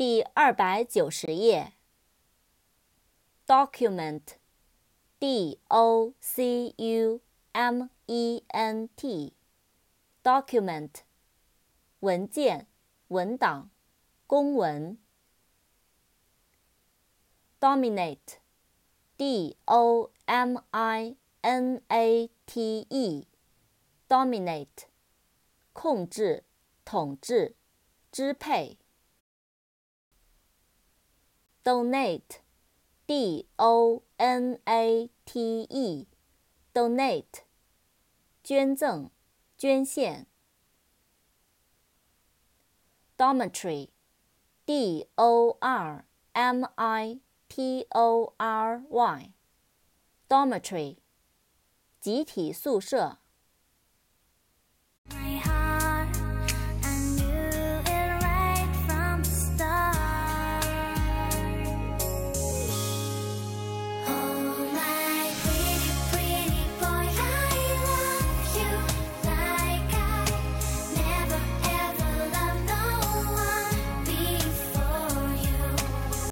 第二百九十页。document，d-o-c-u-m-e-n-t，document，文件、文档、公文。dominate，d-o-m-i-n-a-t-e，dominate，控制、统治、支配。donate，d-o-n-a-t-e，donate，捐赠、捐献。dormitory，d-o-r-m-i-t-o-r-y，dormitory，集体宿舍。